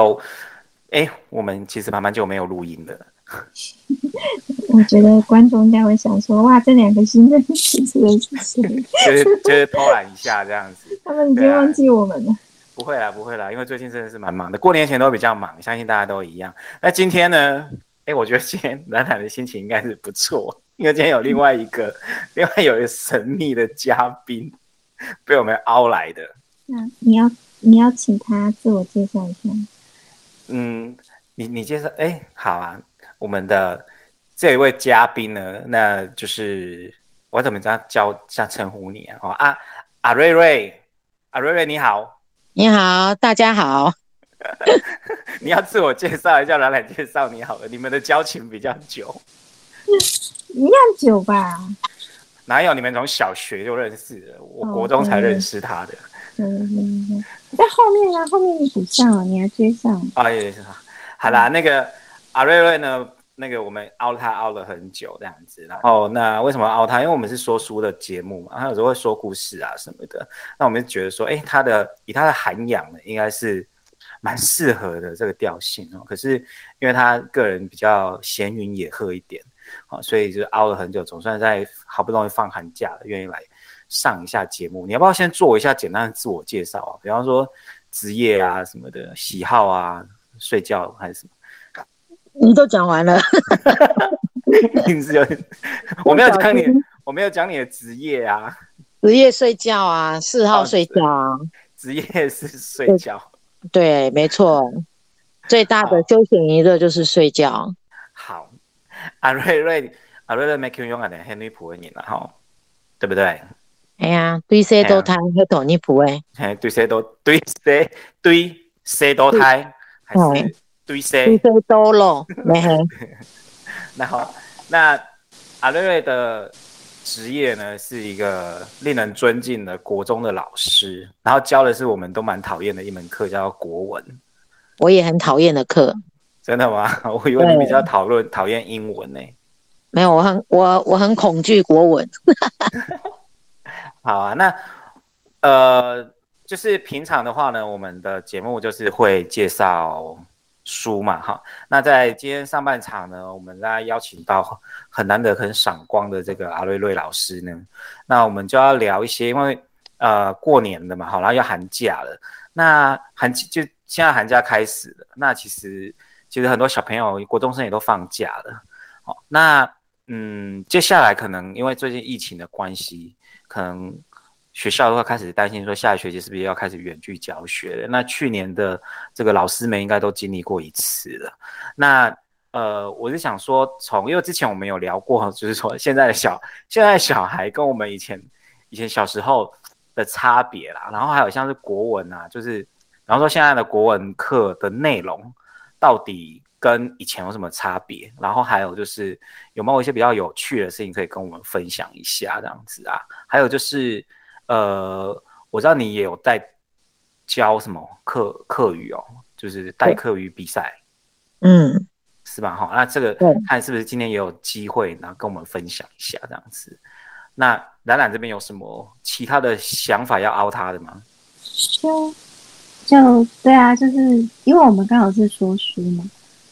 哎，Hello，哎，我们其实慢慢就没有录音了。我觉得观众应该会想说，哇，这两个新人 是谁？就是就是偷懒一下这样子。他们已经忘记我们了。不会啦，不会啦，因为最近真的是蛮忙的，过年前都比较忙，相信大家都一样。那今天呢？哎，我觉得今天暖暖的心情应该是不错，因为今天有另外一个，另外有一个神秘的嘉宾被我们邀来的。那你要你要请他自我介绍一下。嗯，你你介绍，哎，好啊，我们的这一位嘉宾呢，那就是我怎么这样叫叫称呼你啊？哦啊，阿瑞瑞，阿瑞瑞你好。你好，大家好。你要自我介绍一下，来来介绍你好了。你们的交情比较久，一样久吧？哪有？你们从小学就认识的，我国中才认识他的。嗯，在后面啊，后面你补上了，你还追上。啊，也是好啦，那个阿瑞瑞呢？那个我们凹他凹了很久这样子，然后那为什么凹他？因为我们是说书的节目嘛，他有时候会说故事啊什么的。那我们觉得说，哎，他的以他的涵养呢，应该是蛮适合的这个调性哦。可是因为他个人比较闲云野鹤一点啊，所以就凹了很久，总算在好不容易放寒假了，愿意来上一下节目。你要不要先做一下简单的自我介绍啊？比方说职业啊什么的，喜好啊，睡觉还是什么？你都讲完了，我没有讲你，我没有讲你的职业啊，职业睡觉啊，嗜好睡觉啊，职业是睡觉，对，没错，最大的休闲娱乐就是睡觉。好，阿瑞瑞，阿瑞瑞，make you 用啊，点黑女仆的你了哈，对不对？哎呀，对谁多胎，黑头女仆哎，哎，对谁都对谁对谁多胎，还是？对谁？对谁都咯，没黑。那好，那阿瑞瑞的职业呢，是一个令人尊敬的国中的老师，然后教的是我们都蛮讨厌的一门课，叫国文。我也很讨厌的课。真的吗？我以为你比较讨论讨厌英文呢。没有，我很我我很恐惧国文。好啊，那呃，就是平常的话呢，我们的节目就是会介绍。书嘛，哈，那在今天上半场呢，我们大家邀请到很难得、很闪光的这个阿瑞瑞老师呢，那我们就要聊一些，因为呃过年的嘛，好，然后要寒假了，那寒就现在寒假开始了，那其实其实很多小朋友国中生也都放假了，好，那嗯，接下来可能因为最近疫情的关系，可能。学校的话开始担心说下一学期是不是要开始远距教学了？那去年的这个老师们应该都经历过一次了。那呃，我是想说，从因为之前我们有聊过，就是说现在的小 现在小孩跟我们以前以前小时候的差别啦。然后还有像是国文啊，就是然后说现在的国文课的内容到底跟以前有什么差别？然后还有就是有没有一些比较有趣的事情可以跟我们分享一下这样子啊？还有就是。呃，我知道你也有在教什么课课语哦，就是代课语比赛，嗯，是吧？哈，那这个看是不是今天也有机会，然后跟我们分享一下这样子。那冉冉这边有什么其他的想法要凹他的吗？就就对啊，就是因为我们刚好是说书嘛，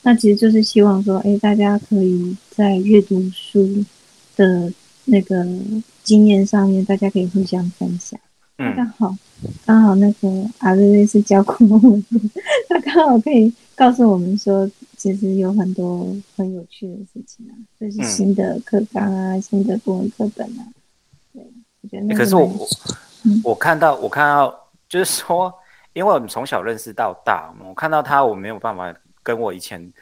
那其实就是希望说，哎，大家可以在阅读书的那个。经验上面，大家可以互相分享。嗯，刚好刚好那个阿瑞瑞是教国文的，他刚好可以告诉我们说，其实有很多很有趣的事情啊，就是新的课纲啊，新的国文课本啊。对，我觉得。可是我我看到我看到，就是说，因为我们从小认识到大，我看到他，我没有办法跟我以前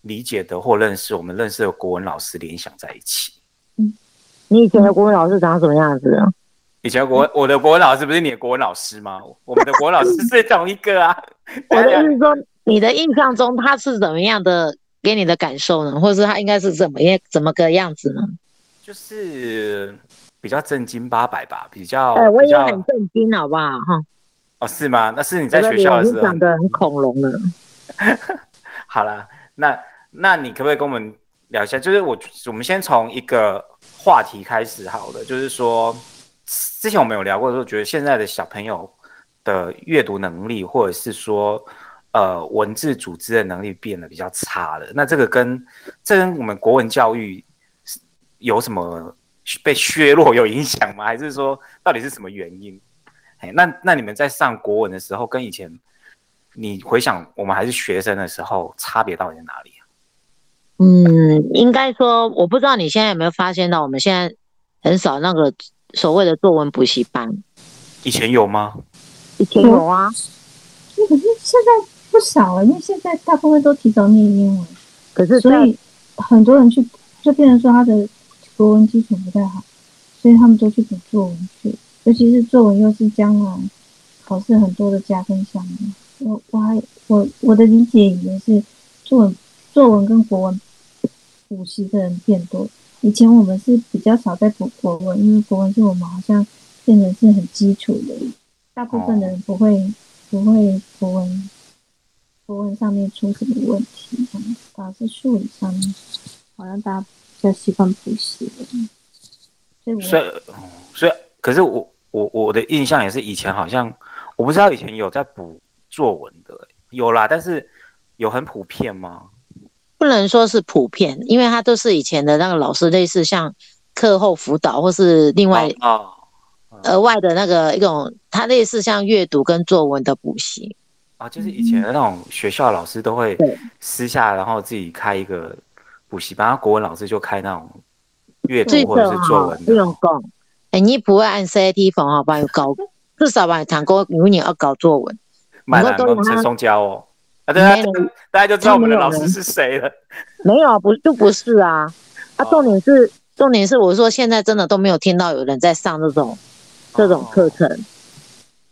理解的或认识我们认识的国文老师联想在一起。你以前的国文老师长什么样子啊？以前国 我的国文老师不是你的国文老师吗？我们的国文老师是同一个啊。我的意思说，你的印象中他是怎么样的？给你的感受呢？或者是他应该是怎么样怎么个样子呢？就是比较正经八百吧，比较。哎，我也很正经，好不好？哈。哦，是吗？那是你在学校的时候。长得很恐龙了。好了，那那你可不可以跟我们聊一下？就是我我们先从一个。话题开始好了，就是说，之前我们有聊过，说觉得现在的小朋友的阅读能力，或者是说呃文字组织的能力变得比较差了。那这个跟这跟我们国文教育有什么被削弱有影响吗？还是说到底是什么原因？哎，那那你们在上国文的时候，跟以前你回想我们还是学生的时候，差别到底在哪里啊？嗯，应该说，我不知道你现在有没有发现到，我们现在很少那个所谓的作文补习班。以前有吗？以前有啊，可是现在不少了，因为现在大部分都提早念英文，可是所以很多人去就变成说他的国文基础不太好，所以他们都去补作文去，尤其是作文又是将来考试很多的加分项目。我我还我我的理解也是作文。作文跟国文补习的人变多，以前我们是比较少在补国文，因为国文是我们好像变成是很基础的，大部分的人不会不会国文，国文上面出什么问题，反而是数理上面好像大家比较习惯补习的。所以，所以，可是我我我的印象也是以前好像我不知道以前有在补作文的，有啦，但是有很普遍吗？不能说是普遍，因为他都是以前的那个老师，类似像课后辅导，或是另外哦额外的那个一种，他类似像阅读跟作文的补习啊，就是以前的那种学校老师都会私下然后自己开一个补习班，国文老师就开那种阅读或者是作文的。不用讲，哎，你不会按 CAT 房好吧？有搞至少吧，谈过如果你要搞作文，买了都陈松胶哦。啊，对啊，大家就知道我们的老师是谁了。没有啊，不就不是啊？啊，重点是重点是，我说现在真的都没有听到有人在上这种这种课程。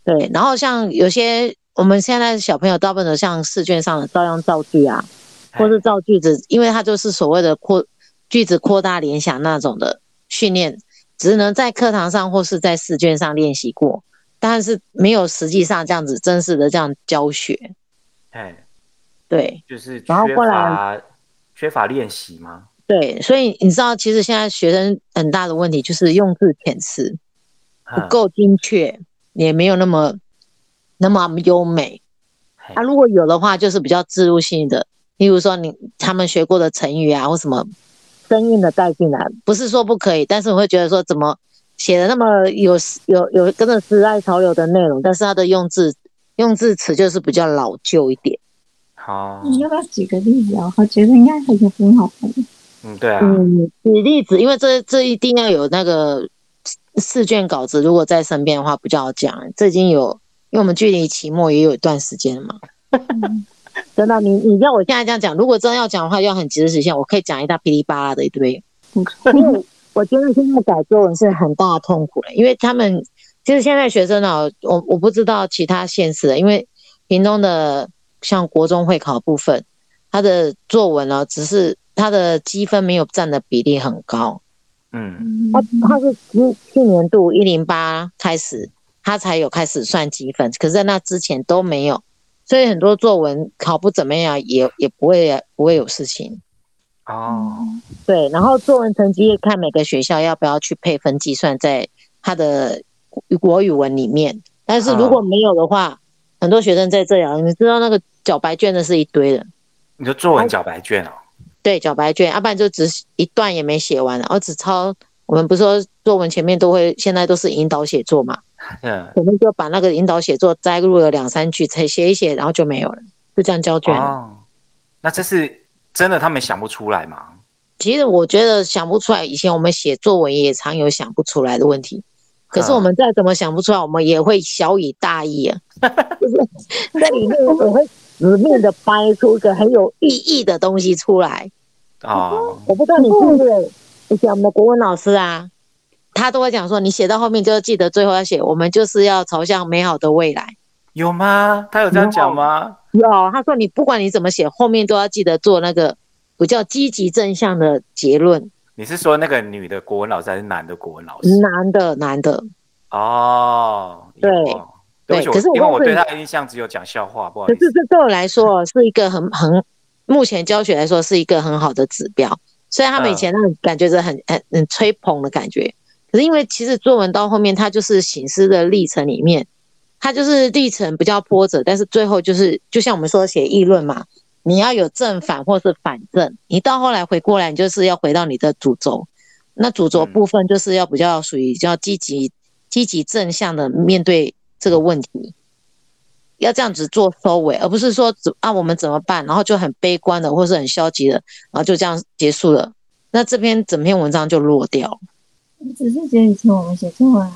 对，然后像有些我们现在小朋友大部分都像试卷上的照样造句啊，或是造句子，因为它就是所谓的扩句子扩大联想那种的训练，只能在课堂上或是在试卷上练习过，但是没有实际上这样子真实的这样教学。哎。对，就是缺乏缺乏练习吗？对，所以你知道，其实现在学生很大的问题就是用字遣词不够精确，也没有那么那么优美。啊，如果有的话，就是比较自入性的，例如说你他们学过的成语啊，或什么生硬的带进来，不是说不可以，但是我会觉得说，怎么写的那么有有有跟着时代潮流的内容，但是他的用字用字词就是比较老旧一点。好，你要不要举个例子啊？我觉得应该很有很好的。嗯，对啊。嗯，举例子，因为这这一定要有那个试卷稿子，如果在身边的话，比较好讲。这已经有，因为我们距离期末也有一段时间了嘛。真的，你你要我现在这样讲，如果真的要讲的话，要很及时实现，我可以讲一大噼里啪啦的一堆。因为我觉得现在改作文是很大的痛苦的，因为他们其实现在学生啊，我我不知道其他县市的，因为屏东的。像国中会考部分，他的作文呢，只是他的积分没有占的比例很高。嗯，他他是去去年度一零八开始，他才有开始算积分，可是在那之前都没有，所以很多作文考不怎么样，也也不会不会有事情。哦，对，然后作文成绩看每个学校要不要去配分计算在他的国语文里面，但是如果没有的话，很多学生在这样，你知道那个。缴白卷的是一堆的，你说作文缴白卷哦？对，缴白卷，要不然就只一段也没写完，然后只抄。我们不是说作文前面都会，现在都是引导写作嘛？嗯，我们就把那个引导写作摘录了两三句，才写一写，然后就没有了，就这样交卷。哦，那这是真的，他们想不出来吗？其实我觉得想不出来。以前我们写作文也常有想不出来的问题，可是我们再怎么想不出来，我们也会小以大意啊，就是在里面我会。死命的掰出一个很有意义的东西出来哦！我不知道你是不是以前我们的国文老师啊，他都会讲说，你写到后面就要记得最后要写，我们就是要朝向美好的未来。有吗？他有这样讲吗？有，他说你不管你怎么写，后面都要记得做那个比较积极正向的结论。你是说那个女的国文老师还是男的国文老师？男的，男的。哦，对。对，可是因为我对他的印象只有讲笑话，不好意思。可是这对我来说是一个很很，目前教学来说是一个很好的指标。虽然他们以前那种感觉是很很很吹捧的感觉，可是因为其实作文到后面，它就是醒思的历程里面，它就是历程比较波折，但是最后就是就像我们说写议论嘛，你要有正反或是反正，你到后来回过来，你就是要回到你的主轴。那主轴部分就是要比较属于比较积极、积极正向的面对这个问题，要这样子做收尾，而不是说怎啊我们怎么办，然后就很悲观的或是很消极的，然后就这样结束了。那这篇整篇文章就落掉。我只是觉得以前我们写作文，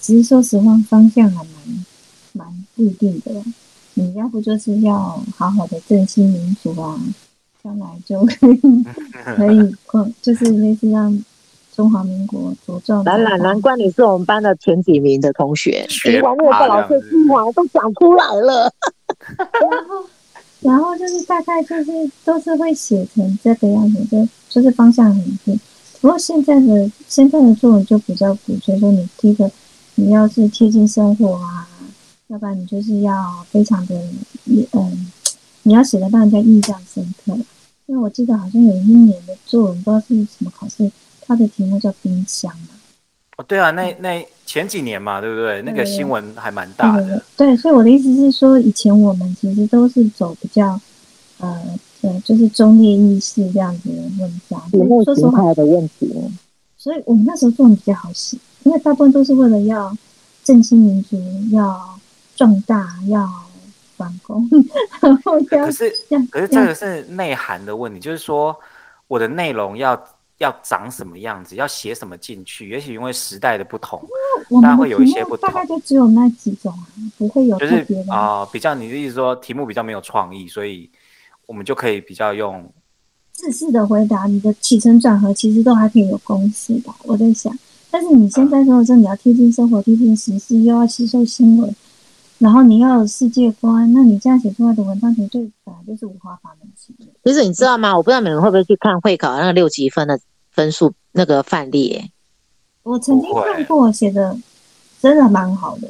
其实说实话方向还蛮蛮固定的。你要不就是要好好的振兴民族啊，将来就可以可以过，就是类似让。中华民国茁壮。兰兰，难怪你是我们班的前几名的同学，学完那个老师精华都讲出来了。然后，然后就是大概就是都是会写成这个样子，就就是方向很定。不过现在的现在的作文就比较鼓吹说，你第一个你要是贴近生活啊，要不然你就是要非常的嗯，你要写的让人家印象深刻。因为我记得好像有一年的作文，不知道是什么考试。它的题目叫冰箱嘛？哦，对啊，那那前几年嘛，对不对？那个新闻还蛮大的。对，所以我的意思是说，以前我们其实都是走比较，呃，对，就是中立意识这样子的文章，题目形态的问题。所以我们那时候作文比较好写，因为大部分都是为了要振兴民族、要壮大、要反攻，然后可是可是这个是内涵的问题，就是说我的内容要。要长什么样子，要写什么进去？也许因为时代的不同，大家会有一些不同。大概就只有那几种啊，不会有就是啊，比较你的意思说题目比较没有创意，所以我们就可以比较用自私的回答。你的起承转合其实都还可以有公式的。我在想，但是你现在说这你要贴近生活、贴近时事，又要吸收新闻，然后你要有世界观，那你这样写出来的文章，绝对本来就是五花八门。其实你知道吗？我不知道你们会不会去看会考那个六级分的。分数那个范例，我曾经看过，写的真的蛮好的，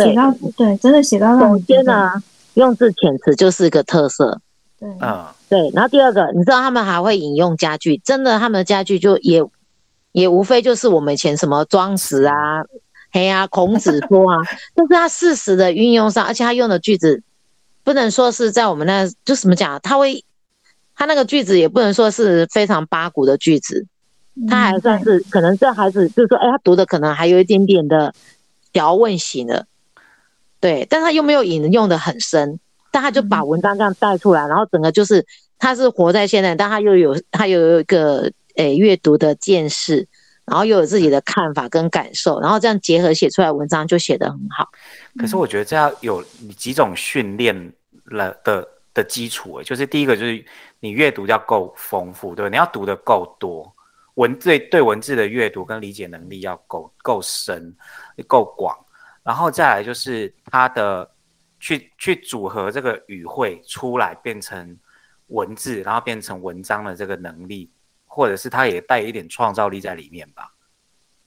写到对，真的写到首先呢，用字遣词就是一个特色，对，嗯，对。然后第二个，你知道他们还会引用家具，真的，他们的家具就也也无非就是我们以前什么装饰啊、嘿啊、孔子说啊，但是他事实的运用上，而且他用的句子不能说是在我们那就怎么讲，他会他那个句子也不能说是非常八股的句子。他还算是可能这孩子就是说，哎，他读的可能还有一点点的条问型的，对，但他又没有引用的很深，但他就把文章这样带出来，然后整个就是他是活在现在，但他又有他又有一个诶阅读的见识，然后又有自己的看法跟感受，然后这样结合写出来文章就写得很好。可是我觉得这要有几种训练了的的基础，就是第一个就是你阅读要够丰富，对，你要读的够多。文字对文字的阅读跟理解能力要够够深、够广，然后再来就是他的去去组合这个语汇出来变成文字，然后变成文章的这个能力，或者是他也带一点创造力在里面吧。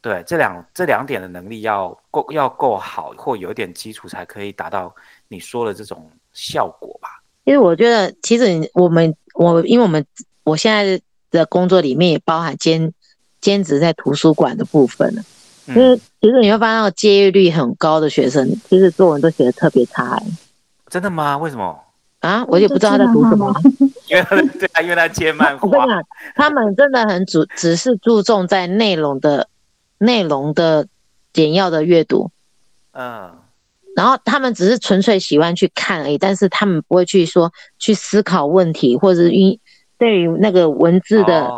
对，这两这两点的能力要够要够好，或有点基础才可以达到你说的这种效果吧。因为我觉得，其实我们我因为我们我现在。的工作里面也包含兼兼职在图书馆的部分了，因为其实你会发现那个接业率很高的学生，其实作文都写的特别差。真的吗？为什么？啊，我也不知道他在读什么。因为对啊，因为他接漫画。他们真的很主，只是注重在内容的内容的简要的阅读。嗯。然后他们只是纯粹喜欢去看而已，但是他们不会去说去思考问题，或者是因。对于那个文字的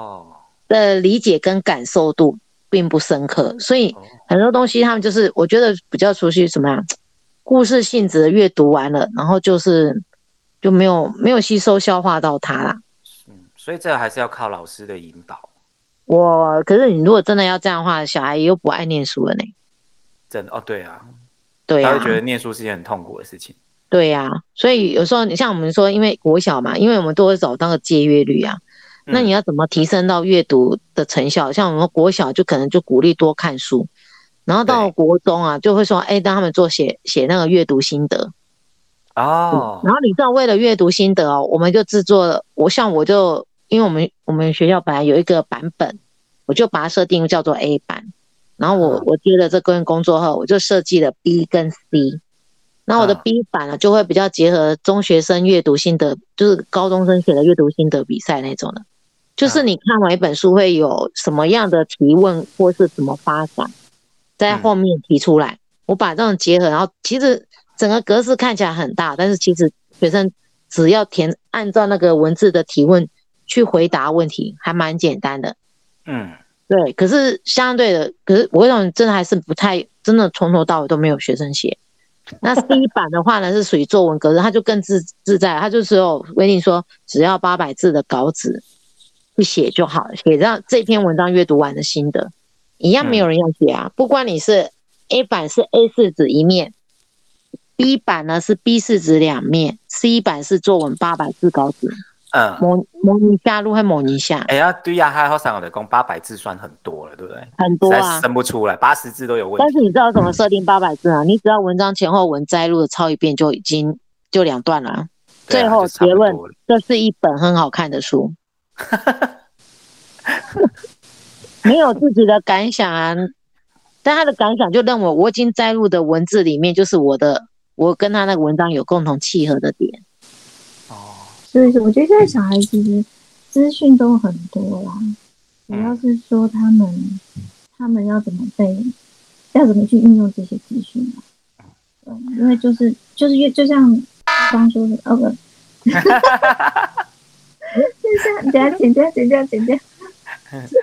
的理解跟感受度并不深刻，所以很多东西他们就是我觉得比较熟悉什么呀？故事性质的阅读完了，然后就是就没有没有吸收消化到它啦。嗯，所以这个还是要靠老师的引导。我可是你如果真的要这样的话，小孩又不爱念书了呢。真的哦，对啊，对啊，他会觉得念书是件很痛苦的事情。对呀，所以有时候你像我们说，因为国小嘛，因为我们都会找那个借阅率啊，那你要怎么提升到阅读的成效？像我们国小就可能就鼓励多看书，然后到国中啊，就会说，哎，让他们做写写那个阅读心得哦。然后你知道，为了阅读心得哦，我们就制作了，我像我就因为我们我们学校本来有一个版本，我就把它设定叫做 A 版。然后我我接了这份工作后，我就设计了 B 跟 C。那我的 B 版呢，就会比较结合中学生阅读心得，就是高中生写的阅读心得比赛那种的。就是你看完一本书会有什么样的提问，或是怎么发展，在后面提出来。我把这种结合，然后其实整个格式看起来很大，但是其实学生只要填按照那个文字的提问去回答问题，还蛮简单的。嗯，对。可是相对的，可是我想真的还是不太真的从头到尾都没有学生写。那 C 版的话呢，是属于作文格式，它就更自自在，它就只有规定说只要八百字的稿纸去写就好了，写上这篇文章阅读完的心得，一样没有人要写啊。不管你是 A 版是 A 四纸一面，B 版呢是 B 四纸两面，C 版是作文八百字稿纸。嗯，模模拟下路还模拟下，哎呀，对呀，还好三我的工八百字算很多了，对不对？很多啊，生不出来，八十字都有问题。但是你知道怎么设定八百字啊？你只要文章前后文摘录的抄一遍，就已经就两段了。最后结论，这是一本很好看的书。没有自己的感想啊，但他的感想就认为我已经摘录的文字里面，就是我的，我跟他那个文章有共同契合的点。哦所以说，我觉得现在小孩其实资讯都很多啦，主要是说他们他们要怎么被，要怎么去运用这些资讯啊。嗯，因为就是就是越就像刚刚说的，哦不，就 像等下剪掉剪掉剪掉，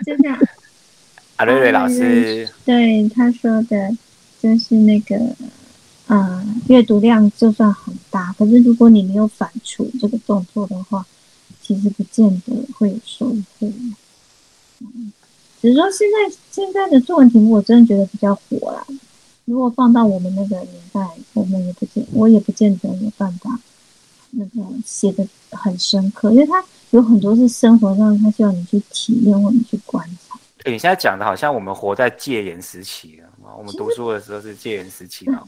就这样。阿瑞瑞老师对他说的，就是那个。嗯，阅读量就算很大，可是如果你没有反刍这个动作的话，其实不见得会有收获。嗯，只是说现在现在的作文题目，我真的觉得比较火啦。如果放到我们那个年代，我们也不见，我也不见得有办法那个写的很深刻，因为它有很多是生活上，它需要你去体验或你去观察。你现在讲的好像我们活在戒严时期了了。我们读书的时候是戒严时期嘛，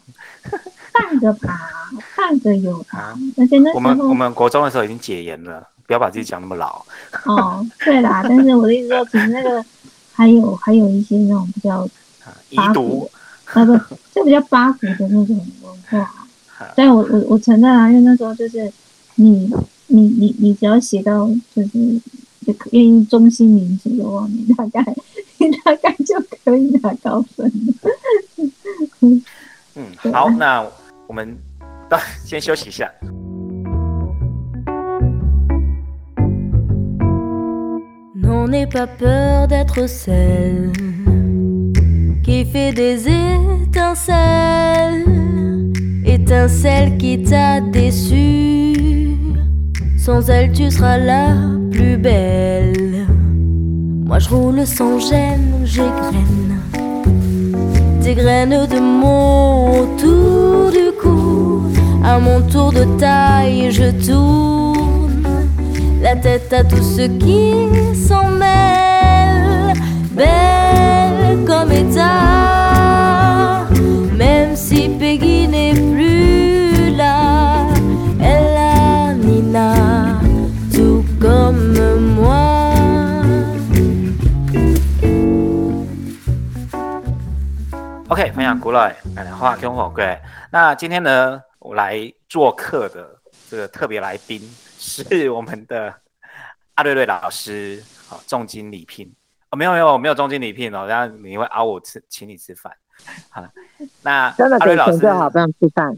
半个吧，半个有吧。而且那我们我们国中的时候已经解严了，不要把自己讲那么老。哦，对啦，但是我的意思说，其实那个还有还有一些那种比较 遗毒啊，不，就比较八股的那种文化。但我我我承认啊，因为那时候就是你你你你只要写到就是愿意忠心民主的话，你大概。大概就可以拿高分。嗯，好，那我们先休息一下。Non, n'est pas peur d'être celle qui fait des étincelles, étincelle qui t'a déçu. Sans elle, tu seras la plus belle. Moi je roule sans gêne, j'égrène des graines de mon tour du cou. À mon tour de taille, je tourne la tête à tout ce qui s'en mêle. Belle OK，分享古老奶奶话跟火贵。那今天呢，我来做客的这个特别来宾是我们的阿瑞瑞老师，好，重金礼聘哦，没有没有没有重金礼聘哦，然后你会邀我吃，请你吃饭。好了，那阿瑞老师就好，不用吃饭，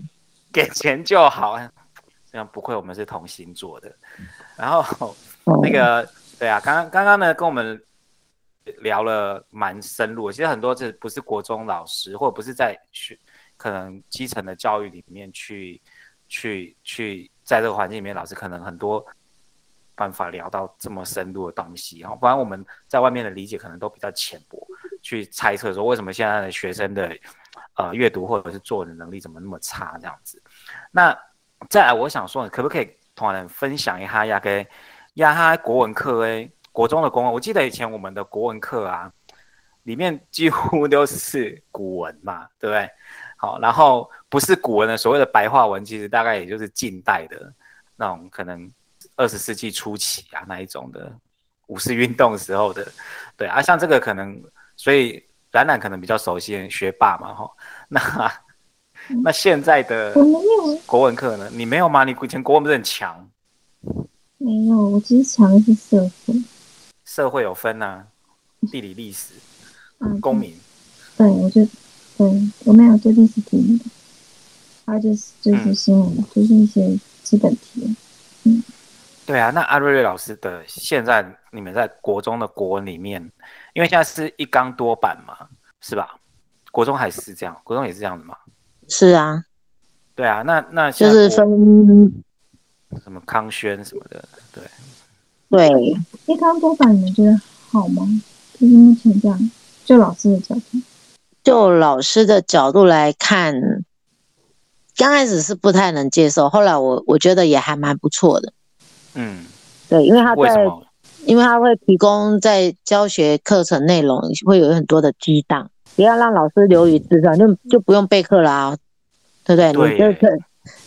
给钱就好。这样不愧我们是同星座的。然后那个对啊，刚刚刚刚呢跟我们。聊了蛮深入，其实很多这不是国中老师，或者不是在学可能基层的教育里面去去去在这个环境里面，老师可能很多办法聊到这么深入的东西然后，不然我们在外面的理解可能都比较浅薄，去猜测说为什么现在的学生的呃阅读或者是作文的能力怎么那么差这样子。那再来，我想说，可不可以同人分享一下亚给亚哈国文课诶？国中的国文，我记得以前我们的国文课啊，里面几乎都是古文嘛，对不对？好，然后不是古文的所谓的白话文，其实大概也就是近代的那种，可能二十世纪初期啊那一种的五四运动时候的，对啊，像这个可能，所以冉冉可能比较熟悉学霸嘛哈。那 那现在的国文课呢？你没有吗？你以前国文不是很强？没有，我其实强的是社会，社会有分呐、地理、历史、嗯，公民。对，我就对我没有做历史题目的，还有就是就是嗯新闻，就是一些基本题。对啊，那阿瑞瑞老师的现在你们在国中的国文里面，因为现在是一纲多版嘛，是吧？国中还是这样，国中也是这样的嘛？是啊，对啊，那那就是分什么康轩什么的，对，对，一康多版你们觉得好吗？就是目前这样，就老师的角度，就老师的角度来看，刚开始是不太能接受，后来我我觉得也还蛮不错的。嗯，对，因为他在，为？因为他会提供在教学课程内容会有很多的激荡，不要让老师流于自传，就就不用备课啦、对不对？对你这个，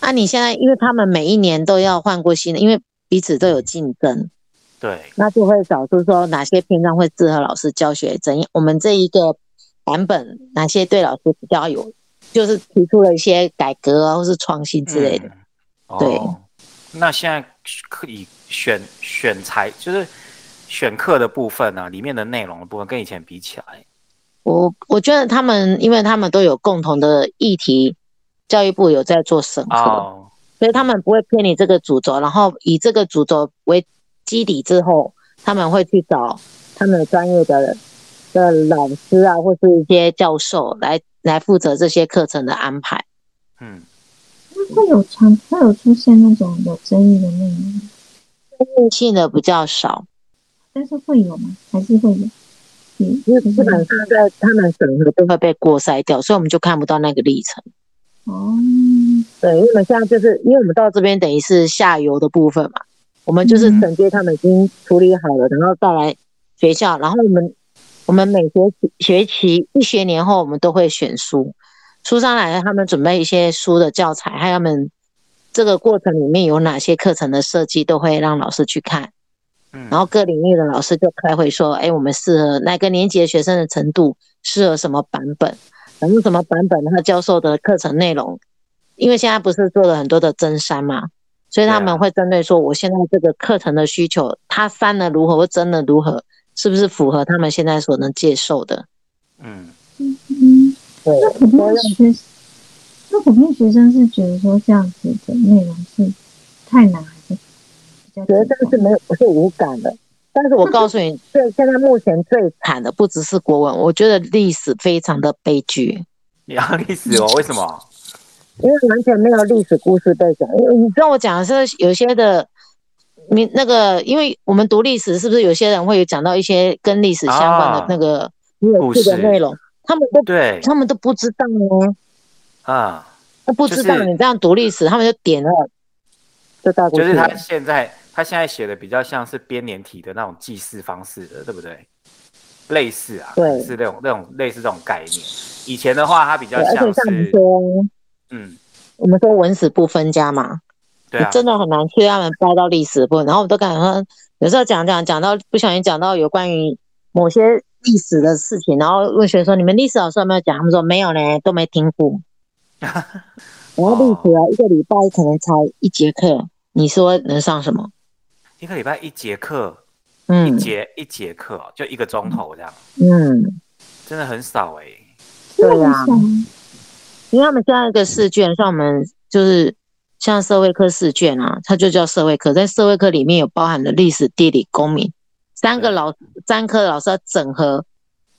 那、你现在因为他们每一年都要换过新的，因为彼此都有竞争，对，那就会找出说哪些篇章会适合老师教学，怎样我们这一个版本哪些对老师比较有，就是提出了一些改革啊，或是创新之类的。嗯。对。哦那现在可以选选材，就是选课的部分啊，里面的内容的部分跟以前比起来，我我觉得他们，因为他们都有共同的议题，教育部有在做审核，哦，所以他们不会偏离这个主轴，然后以这个主轴为基底之后，他们会去找他们专业的的老师啊，或是一些教授来来负责这些课程的安排。嗯，那会有常会有出现那种有争议的内容性的比较少，但是会有吗？还是会有？嗯，因为就是基本上在他们审核都会被过筛掉，所以我们就看不到那个历程。哦，对，因为我们现在就是因为我们到这边等于是下游的部分嘛，我们就是嗯。承接他们已经处理好了，然后再来学校，然后我们我们每学期学期一学年后，我们都会选书，书上来他们准备一些书的教材，还有他们这个过程里面有哪些课程的设计，都会让老师去看，嗯，然后各领域的老师就开会说，哎，我们适合哪个年级的学生的程度，适合什么版本，然后什么版本他教授的课程内容，因为现在不是做了很多的增删嘛，所以他们会针对说，我现在这个课程的需求，他删的如何或增的如何，是不是符合他们现在所能接受的？嗯，嗯，对，那普遍学，那普遍学生是觉得说这样子的内容是太难，还是比较学生是没有是无感的。但是我告诉你，最 现在目前最惨的不只是国文，我觉得历史非常的悲剧。你要历史哦？为什么？因为完全没有历史故事背景。因为你跟我讲的是有些的，你那个，因为我们读历史，是不是有些人会有讲到一些跟历史相关的啊那个很有趣的故事内容，他们都对他们都不知道呢，啊，他不知道你这样读历史，他们就点了，就带过去。就是他现在他现在写的比较像是编年体的那种记事方式的，对不对？类似啊，对是那种那种类似这种概念。以前的话，他比较像是，说，嗯，我们说文史不分家嘛，对啊，真的很难去他们掰到历史部分。然后我都感觉说，有时候讲讲讲到不小心讲到有关于某些历史的事情，然后问学生说：“你们历史老师有没有讲？”他们说：“没有呢，都没听过。”然后历史啊，一个礼拜可能才一节课，你说能上什么？一个礼拜一节课，嗯一嗯节一节课哦就一个钟头这样，嗯，真的很少哎。对呀、因为他们现在一个试卷，像我们就是像社会科试卷啊，它就叫社会科，在社会科里面有包含了历史、地理、公民三个老三科的老师要整合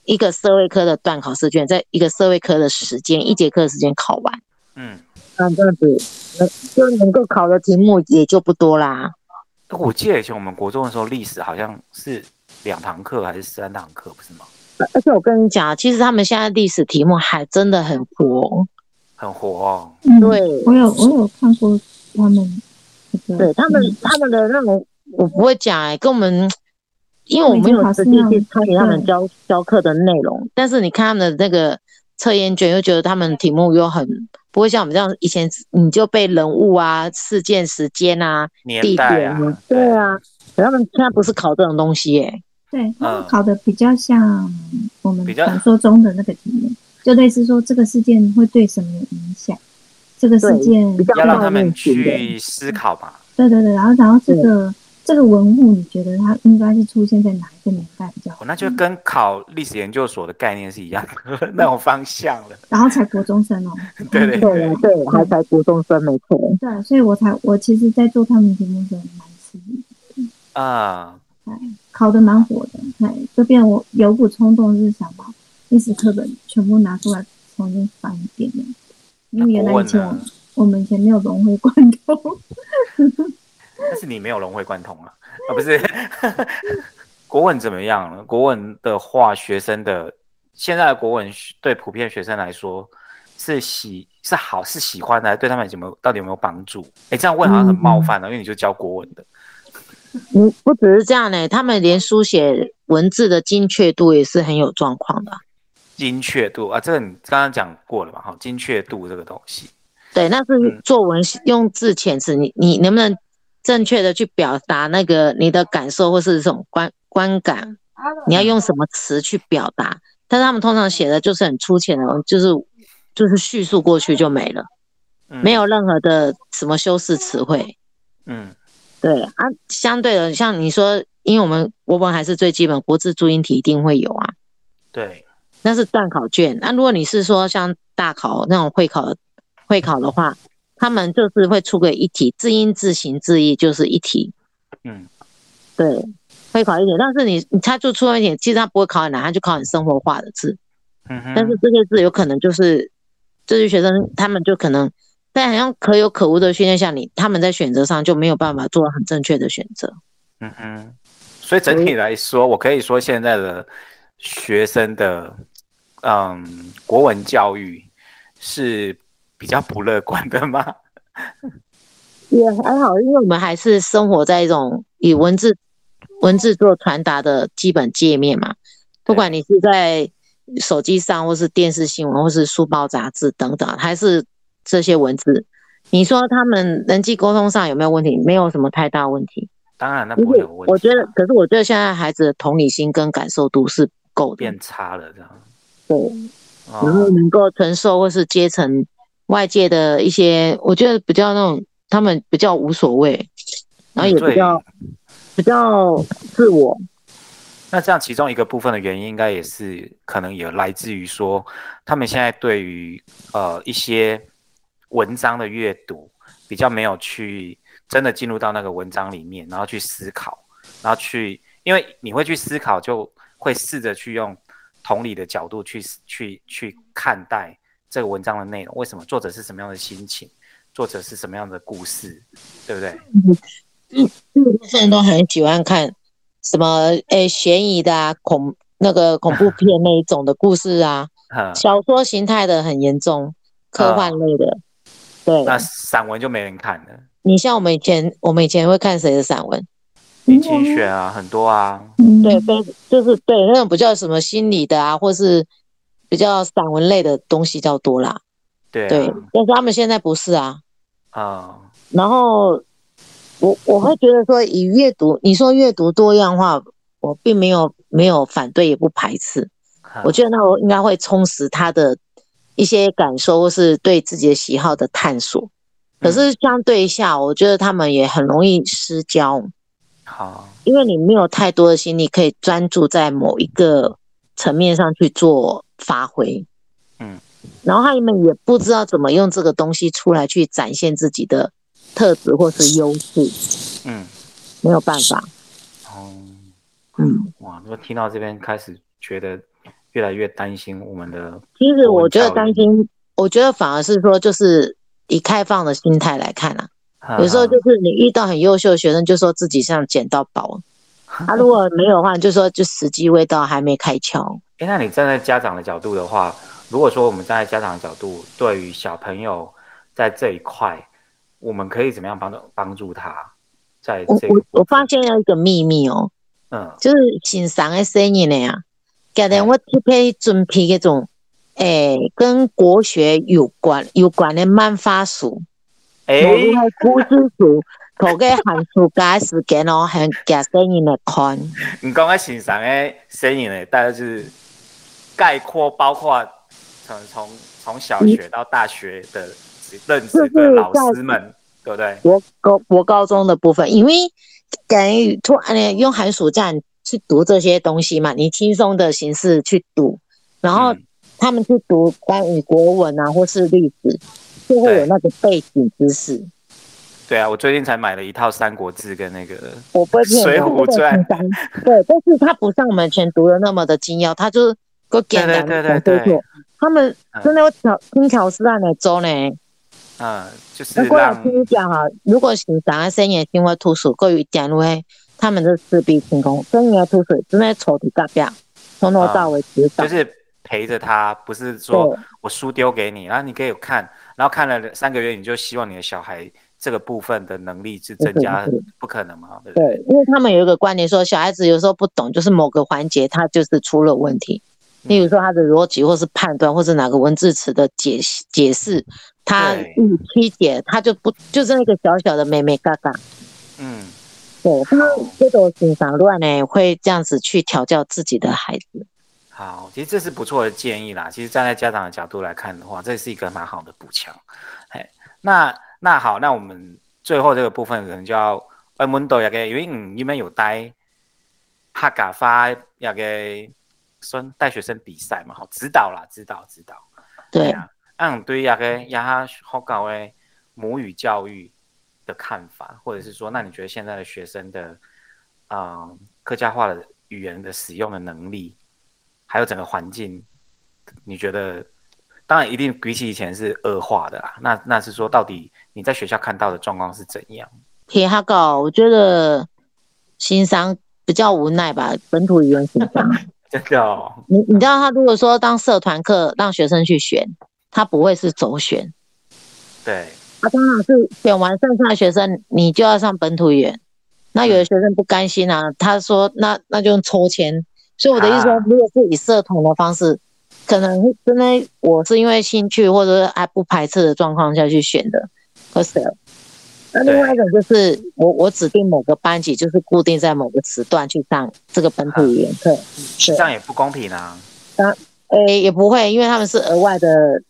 一个社会科的段考试卷，在一个社会科的时间一节课的时间考完，嗯，那这样子能就能够考的题目也就不多啦。我记得以前我们国中的时候，历史好像是两堂课还是三堂课，不是吗？而且我跟你讲，其实他们现在历史题目还真的很活，很活哦。嗯，对。我有我有看过他们，对他们嗯。他们的那种，我不会讲哎、跟我们，因为我没有实际去参与他们教教课的内容，但是你看他们的那个测验卷，又觉得他们题目又很不会像我们这样，以前你就背人物啊、事件、时间啊、年地代啊点啊，，对。啊，可他们现在不是考这种东西耶、对，他们嗯。考的比较像我们传说中的那个题目，就类似说这个事件会对什么有影响，这个事件要让他们去思考嘛。对对对，然后然后这个这个文物，你觉得它应该是出现在哪一个年代比较好哦，？那就跟考历史研究所的概念是一样的 那种方向了。然后才国中生哦，对对对啊，对，还才国中生没错。对，所以我才我其实，在做他们题目的时候蛮吃力，啊，哎，考的蛮火的，哎，就变我有股冲动是想把历史课本全部拿出来重新翻一遍这样子，因为原来以前我们我们以前没有融会贯通，但是你没有融会贯通啊，啊不是？国文怎么样了？国文的话，学生的现在的国文对普遍学生来说是喜是好是喜欢的，对他们有没有到底有没有帮助？哎，这样问好像很冒犯了，因为你就教国文的。嗯，不只是这样呢，他们连书写文字的精确度也是很有状况的。精确度啊，这个你刚刚讲过了嘛？哈，精确度这个东西，对，那是嗯作文用字遣词，你你能不能正确的去表达那个你的感受或是这种观观感？你要用什么词去表达？但是他们通常写的就是很粗浅的，就是就是叙述过去就没了，嗯没有任何的什么修饰词汇。嗯对啊，相对的，像你说，因为我们国文还是最基本，国字注音题一定会有啊，对，那是段考卷。那如果你是说像大考那种会考会考的话，他们就是会出个一题，字音、字形、字义就是一题。嗯对，会考一点，但是你你他就出了一点，其实他不会考很难，他就考很生活化的字。嗯哼，但是这些字有可能就是这些学生他们就可能在好像可有可无的训练下，你他们在选择上就没有办法做很正确的选择。嗯哼，所以整体来说，我可以说现在的学生的嗯国文教育是比较不乐观的吗？也还好，因为我们还是生活在一种以文字文字做传达的基本界面嘛。不管你是在手机上，或是电视新闻，或是书报杂志等等，还是这些文字，你说他们人际沟通上有没有问题？没有什么太大问题。当然，那不会有问题啊。我觉得，可是我觉得现在孩子的同理心跟感受度是不够的，变差了，这样。对，然后哦，能够承受或是阶层外界的一些，我觉得比较那种他们比较无所谓，然后也比较比较自我。那这样其中一个部分的原因，应该也是可能也来自于说，他们现在对于呃一些文章的阅读比较没有去真的进入到那个文章里面，然后去思考，然后去，因为你会去思考，就会试着去用同理的角度去去去看待这个文章的内容，为什么？作者是什么样的心情，作者是什么样的故事，对不对？大部分人都很喜欢看什么诶悬疑的啊，恐那个恐怖片 那一种的故事啊，小说形态的很严重，科幻类的。对，那散文就没人看了，你像我们以前，我们以前会看谁的散文？林清雪啊，很多啊，嗯，对，非就是对那种比较什么心理的啊，或是比较散文类的东西较多啦。对对啊，，但是他们现在不是啊。啊，然后我我会觉得说，以阅读，你说阅读多样化，我并没有没有反对，也不排斥。哈我觉得那我应该会充实他的一些感受，或是对自己的喜好的探索。可是相对下，我觉得他们也很容易失焦，好，因为你没有太多的心力可以专注在某一个层面上去做发挥。嗯，然后他们也不知道怎么用这个东西出来去展现自己的特质或是优势，嗯，没有办法。哦，嗯，哇，如果听到这边开始觉得越来越担心我们的，其实我觉得担心，我觉得反而是说，就是以开放的心态来看啊，有时候就是你遇到很优秀的学生，就说自己像捡到宝。他、如果没有的话，就说就时机未到，还没开窍。哎，那你站在家长的角度的话，如果说我们站在家长的角度，对于小朋友在这一块，我们可以怎么样帮助帮助他？在我这个我我发现了一个秘密哦，嗯就是欣赏的生意呢呀，今天我特别准备一种，诶，跟国学有关有关的漫画书，哎某一个故事书，头个函数加时间哦，还加 声音的看。你刚刚欣赏的声音呢，大概是概括包括从从从小学到大学的认识的老师们，对不对？我高我高中的部分，因为感于突然用寒暑假去读这些东西嘛，你轻松的形式去读，然后他们去读关于国文啊或是历史，就会有那个背景知识。对啊，我最近才买了一套《三国志》跟那个我不会《水浒传》。对，但是它不像我们以前读的那么的精要，它就是够简单的对对。他们真的有巧轻巧思案的周呢。嗯，就是让。我听你讲哈，如果是上个生意因为图书过于点入诶，他们的四壁清空，生意图书真的抽的隔壁，从头到尾指导。就是陪着他，不是说我书丢给你，然后你可以看，然后看了三个月，你就希望你的小孩。这个部分的能力是增加，不可能嘛？对，因为他们有一个观念说，小孩子有时候不懂，就是某个环节他就是出了问题。例如说他的逻辑，或是判断，或是哪个文字词的解解释，他嗯曲解，他就不就是那个小小的妹妹嘎嘎。嗯，对，他这种欣赏乱呢，会这样子去调教自己的孩子。好，其实这是不错的建议啦。其实站在家长的角度来看的话，这是一个蛮好的补强。哎，那。那好，那我们最后这个部分可能就要，呃，门都要给，因为你们有带哈嘎发要给算带学生比赛嘛，好，指导啦，指导指导。对啊，嗯，对呀，给呀好搞诶，母语教育的看法，或者是说，那你觉得现在的学生的啊客家话的语言的使用的能力，还有整个环境，你觉得？当然，一定比起以前是恶化的啦。那那是说，到底你在学校看到的状况是怎样？铁哈狗，我觉得新商比较无奈吧。本土语言新商，真的。你你知道，他如果说当社团课让学生去选，他不会是走选。对。啊，当然是选完剩下的学生，你就要上本土语言。那有的学生不甘心啊，他说：“那那就用抽签。”所以我的意思说，如果是以社团的方式。可能真的，我是因为兴趣或者是还不排斥的状况下去选的，可是，那另外一种就是我我指定某个班级，就是固定在某个时段去上这个本土语言课，这样也不公平啊。啊，诶，也不会，因为他们是额外的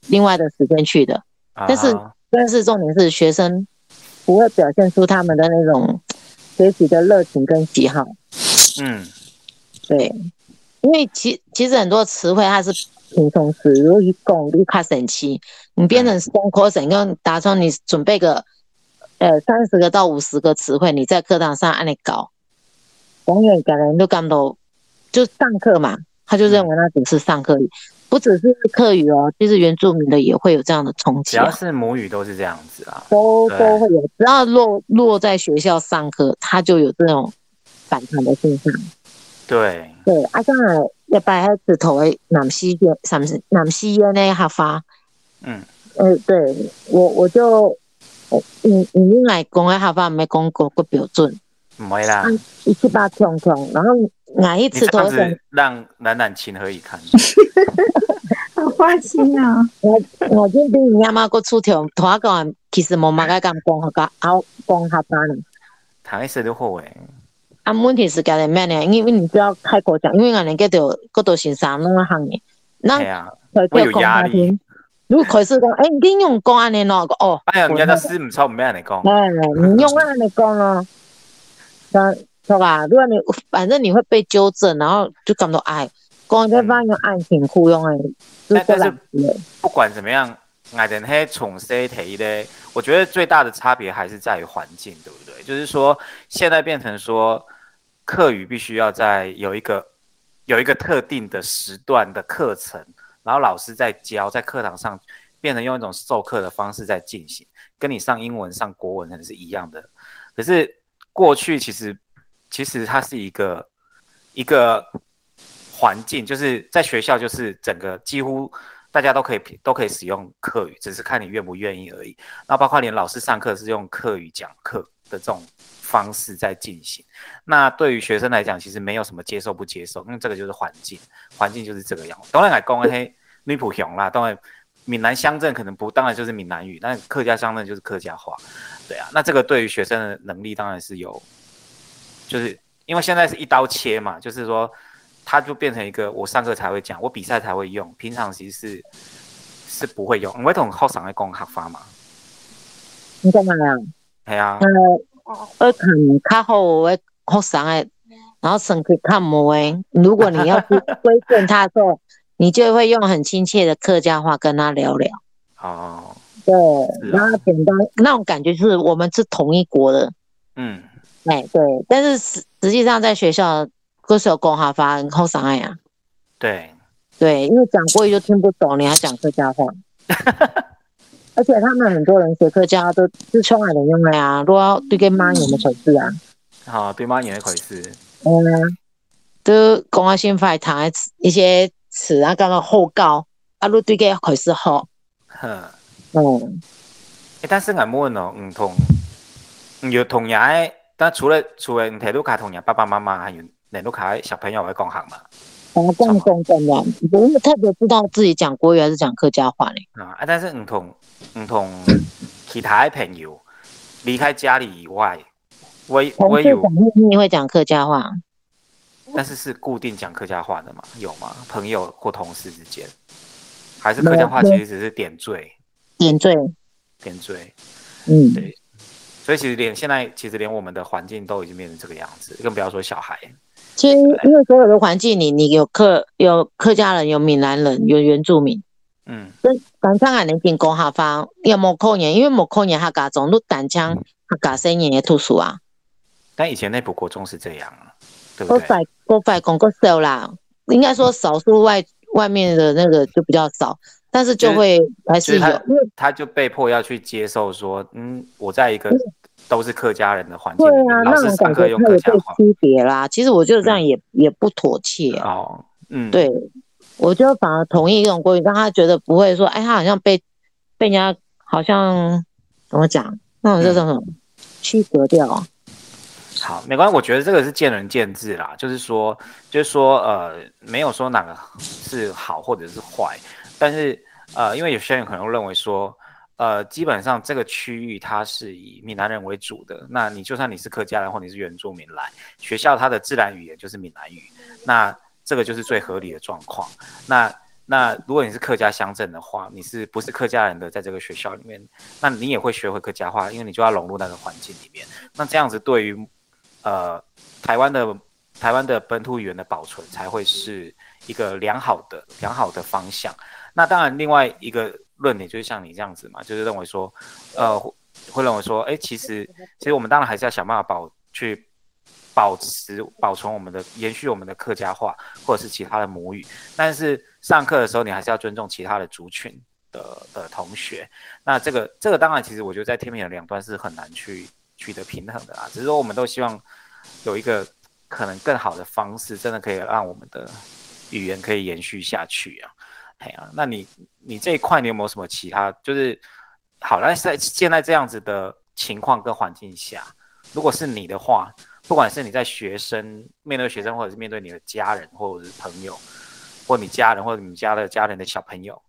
另外的时间去的，但是但是重点是学生不会表现出他们的那种学习的热情跟喜好。嗯，对，因为其其实很多词汇它是。轻松式，如果你讲你卡神奇，你变成双口神，用打算你准备个呃三十个到五十个词汇，你在课堂上按你搞，永远感人都感到就上课嘛，他就认为那只是上课语，不只是课语哦，其实原住民的也会有这样的冲击。只要是母语都是这样子啊，都都会有，只要落落在学校上课，他就有这种反弹的现象。对对，啊，当然。一摆喺直头嘅南西院，甚至南西院呢学法。嗯，呃，对我我就，嗯嗯，来讲嘅学法唔系讲过个标准，唔会啦，一七八强强，然后挨一次头上，让暖暖情何以堪？好花心啊！我我今边你阿妈个出条，同我讲，其实冇乜嘅咁讲下噶，好讲下班。谈一时都好诶。啊，问题是干的咩呢？因为你不要开口讲，因为俺那个都个都先生弄个行业，那会有压力。如果开始讲，哎，你用讲安尼咯，哦，哎呀，人家的事唔错，唔俾人嚟讲。哎，你用安尼讲咯，那是吧？如果你反正你会被纠正，然后就感到哎，讲这方用爱情苦用哎，但是不管怎么样，俺哋喺从 C 题咧，我觉得最大的差别还是在于环境，对不对？就是说，现在变成说。课语必须要在有一个有一个特定的时段的课程，然后老师在教，在课堂上变成用一种授课的方式在进行，跟你上英文、上国文可能是一样的。可是过去其实其实它是一个一个环境，就是在学校就是整个几乎大家都可以都可以使用课语，只是看你愿不愿意而已。那包括连老师上课是用课语讲课的这种。方式在进行，那对于学生来讲，其实没有什么接受不接受，因为这个就是环境，环境就是这个样。当然来讲，嘿，女普雄啦，当然闽南乡镇可能不，当然就是闽南语，但客家乡镇就是客家话，对啊，那这个对于学生的能力当然是有，就是因为现在是一刀切嘛，就是说，它就变成一个我上课才会讲，我比赛才会用，平常其实是是不会用。我同学上来讲客话嘛，你干嘛呀？系啊，呃，看较好的学生诶，然后成绩较无诶，如果你要去规劝他的时候，你就会用很亲切的客家话跟他聊聊。哦，对，然后简单那种感觉是我们是同一国的，嗯，哎，对。但是实实际上在学校歌手讲哈发很好伤害啊，对，对，因为讲国语就听不懂，你还讲客家话。而且他们很多人学客家都是冲来人用的呀，如果对个妈有没有事啊？好，对妈也可以是，嗯，都讲啊先发堂的词一些词啊，刚刚后告啊，如对个开始好，哼。嗯，欸、但是俺问哦，唔同，唔有同样的，但除了除了你睇到卡同样爸爸妈妈还有你都卡小朋友会讲行嘛？共共共的，不用特别知道自己讲国语还是讲客家话嘞。啊，啊但是唔同唔同其他的朋友离开家里以外，我同我有，事讲秘密会讲客家话，但是是固定讲客家话的嘛？有吗？朋友或同事之间，还是客家话其实只是点缀点缀，点缀，嗯，对。所以其实连现在其实连我们的环境都已经变成这个样子，更不要说小孩。其实因为所有的环境里，你有客有客家人，有闽南人，有原住民，嗯，跟赶上俺能进讲下方，有冇可能？因为冇可能他家中，都单枪他家生年的图书啊，但以前内部国中是这样啊，对不对？国外国外讲个少啦，应该说少数外外面的那个就比较少，但是就会还是有，就是他因为他就被迫要去接受说，嗯，我在一个都是客家人的环境对，啊，那种感觉家话。区别啦。其实我觉得这样也也不妥切啊。哦，嗯，对，我就反而同意一种国语，让他觉得不会说，哎，他好像被被人家好像怎么讲，那种这种什么区隔掉啊。好，没关系，我觉得这个是见仁见智啦，就是说，就是说，呃，没有说哪个是好或者是坏，但是呃，因为有些人可能认为说，呃，基本上这个区域它是以闽南人为主的，那你就算你是客家人或你是原住民来学校，它的自然语言就是闽南语，那这个就是最合理的状况。那那如果你是客家乡镇的话，你是不是客家人的，在这个学校里面，那你也会学会客家话，因为你就要融入那个环境里面。那这样子对于呃台湾的台湾的本土语言的保存才会是一个良好的良好的方向。那当然，另外一个论点就是像你这样子嘛，就是认为说，呃，会认为说，哎，其实其实我们当然还是要想办法保去保持保存我们的延续我们的客家话或者是其他的母语，但是上课的时候你还是要尊重其他的族群的的同学。那这个这个当然，其实我觉得在天平的两端是很难去取得平衡的啦。只是说我们都希望有一个可能更好的方式，真的可以让我们的语言可以延续下去啊。哎呀、那你你这一块你有没有什么其他？就是好，那在现在这样子的情况跟环境下，如果是你的话，不管是你在学生面对学生，或者是面对你的家人，或者是朋友，或你家人，或者你家的家人的小朋友，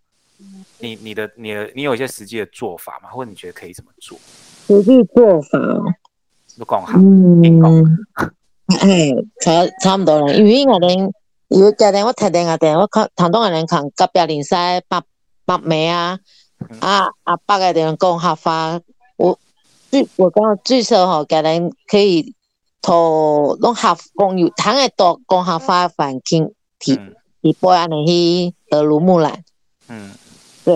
你你的你的你有一些实际的做法吗？或者你觉得可以怎么做？实际做法哦，都讲好，嗯，哎，差差不多啦，因为我哋如果家庭我睇定下定，我看唐东嘅人看隔壁邻舍伯伯妹啊，啊阿伯嘅人讲合法，我最我讲最少吼，家庭可以同弄合共有通嘅多讲合法环境提嗯提拨安尼去德鲁木兰。嗯对，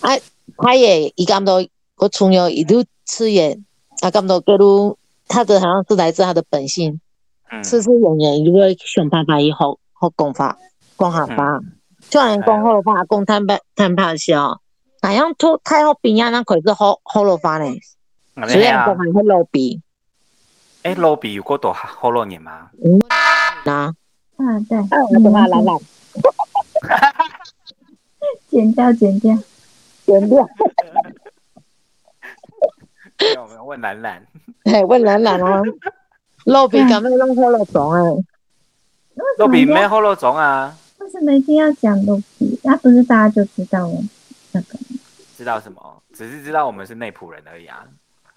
啊，他也伊感到我从小一路吃也，啊，感到各路他的好像是来自他的本性，嗯，吃吃盐盐，如果想办法以后好讲法讲下法，虽然讲好法讲摊派摊派笑，那样土太好边啊，那可是好好落法呢，虽然讲，还会落鼻，誒老比有過多好多年吗？那啊，对，啊，我怎么懒懒剪掉剪掉，剪掉，对我们问兰兰，嘿，问兰兰哦，落鼻敢要弄好落种啊，老比没好多种啊。为什么一定要讲罗比？那不是大家就知道了那个？知道什么，只是知道我们是内埔人而已啊。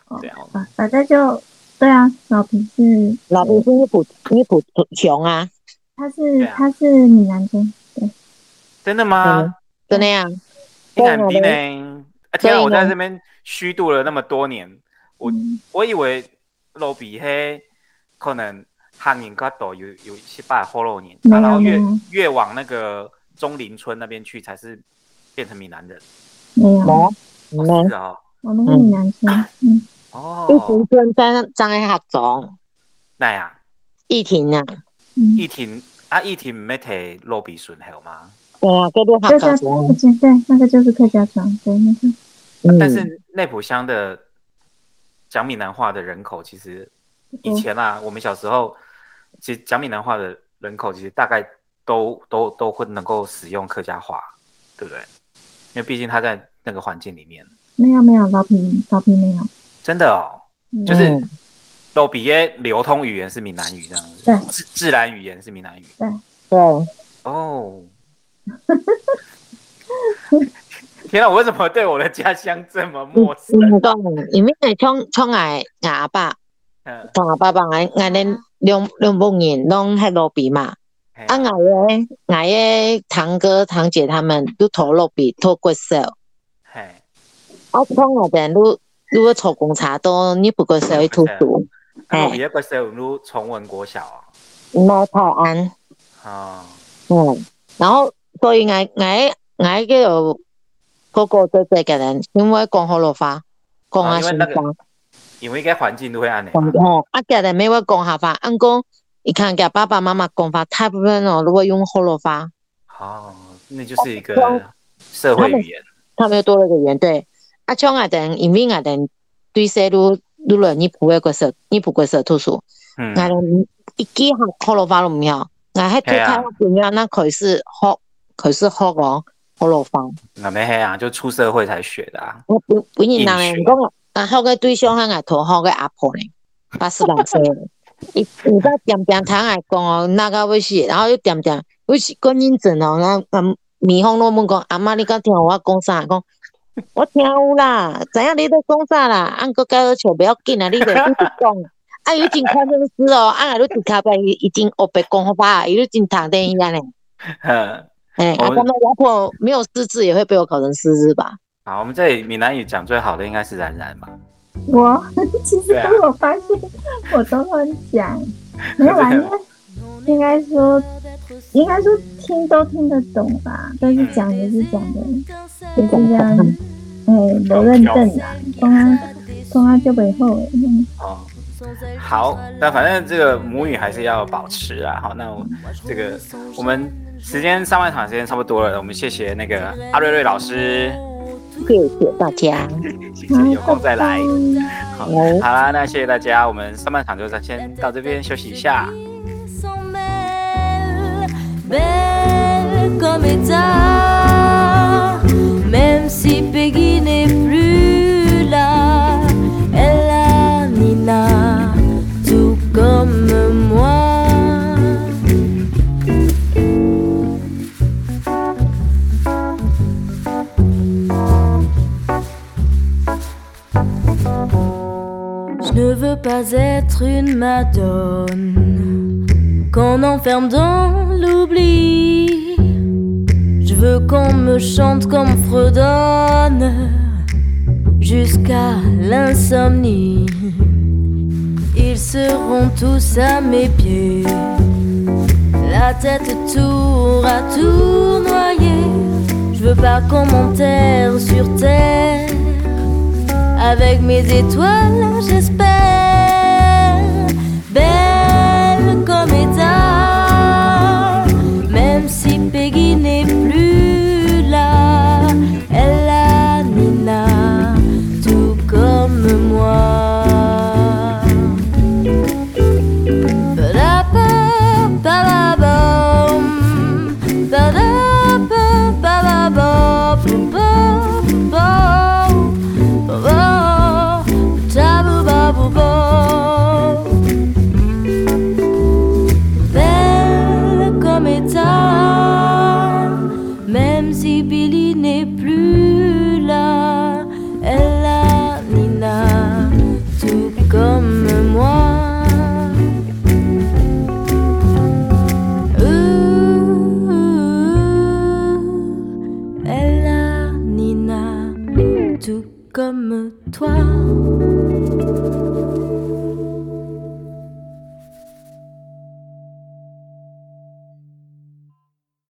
哦对啊，反反正就对啊，老皮是老皮是一普一普穷啊，他是他是闽南中，对，真的吗？真的呀。你敢比对啊呢？啊天啊！我在这边虚度了那么多年，我嗯我以为路比黑可能汉人角度有有七八后六年，啊然后越越往那个中林村那边去才是变成闽南人。没有，冇，唔哦咩是？哦，我们是闽南人，嗯，一哦，平村在张喺合总，那呀，义庭啊，嗯，义婷啊，义婷没摕路比顺好吗？对啊，客家合总庄，，对，那个就是客家庄，对，那个，嗯但是内浦乡的讲闽南话的人口，其实以前啊，我们小时候其实讲闽南话的人口，其实大概都都都会能够使用客家话，对不对？因为毕竟他在那个环境里面，没有没有，老皮老皮没有，真的哦，嗯。就是嗯都比耶流通语言是闽南语这样子，对。自自然语言是闽南语。对，哦。天啊，我为什么对我的家乡这么陌生？唔讲，因为创创爱阿爸，嗯，同阿爸爸爱爱恁两两帮人拢喺路边嘛。啊，我嘅我嘅堂哥堂姐他们都投路边投过手，嘿，啊，创我哋都如果坐公车都你不过手去读书，那我比那个时候如崇文国小啊，冇泰安，啊，嗯，然后所以我我我叫哥哥姐姐嘅人，因为讲好落話，講下先哦因為那個講，因為應該環境都会安尼。哦，啊嘅人沒會講下話，按講，你看给爸爸妈妈讲法，大部分哦如果用好落話，哦，那就是一个社会语言。他们又多了个语言，对，啊，像我哋因為我哋對細路，如了你不會個說，你不会说读书，嗯我，哋一記學好落話都唔曉，我喺最睇我朋友，那可是好，可是學講好落話。那没黑啊，就出社会才学的啊。我本本人人硬啊，好个对象係我同好个阿婆呢，八十六歲，伊而家點點聽係講哦，那個位是，然后又點點，有時講認真哦，那咁面紅都問講，阿妈你敢听我讲啥？讲我听有啦，知影你在讲啥啦？按個教個笑不要紧啊，你就一直讲。啊，有真看電視哦，啊，你伫卡邊已经黑白讲好吧？伊都真讀電影呢。嗯，哎，啊，我他們老婆没有失智，也会被我搞成失智吧？好我们这里闽南语讲最好的应该是然然吧。我其实被我发现我都乱讲没有啊应该说应该说听都听得懂吧但是讲也是讲的也是这样哎嗯没认证啊公安公安就背后哦好那反正这个母语还是要保持啊好那我这个我们时间上半场时间差不多了我们谢谢那个阿瑞瑞老师谢谢大家，有空再来。好，好了，那谢谢大家，我们上半场就先到这边休息一下。N'est là, ella Nina. Ne veux pas être une madone qu'on enferme dans l'oubli. Je veux qu'on me chante comme fredonne jusqu'à l'insomnie. Ils seront tous à mes pieds, la tête tour à tournoyer. Je veux pas qu'on m'enterre sur terre avec mes étoiles, j'espère.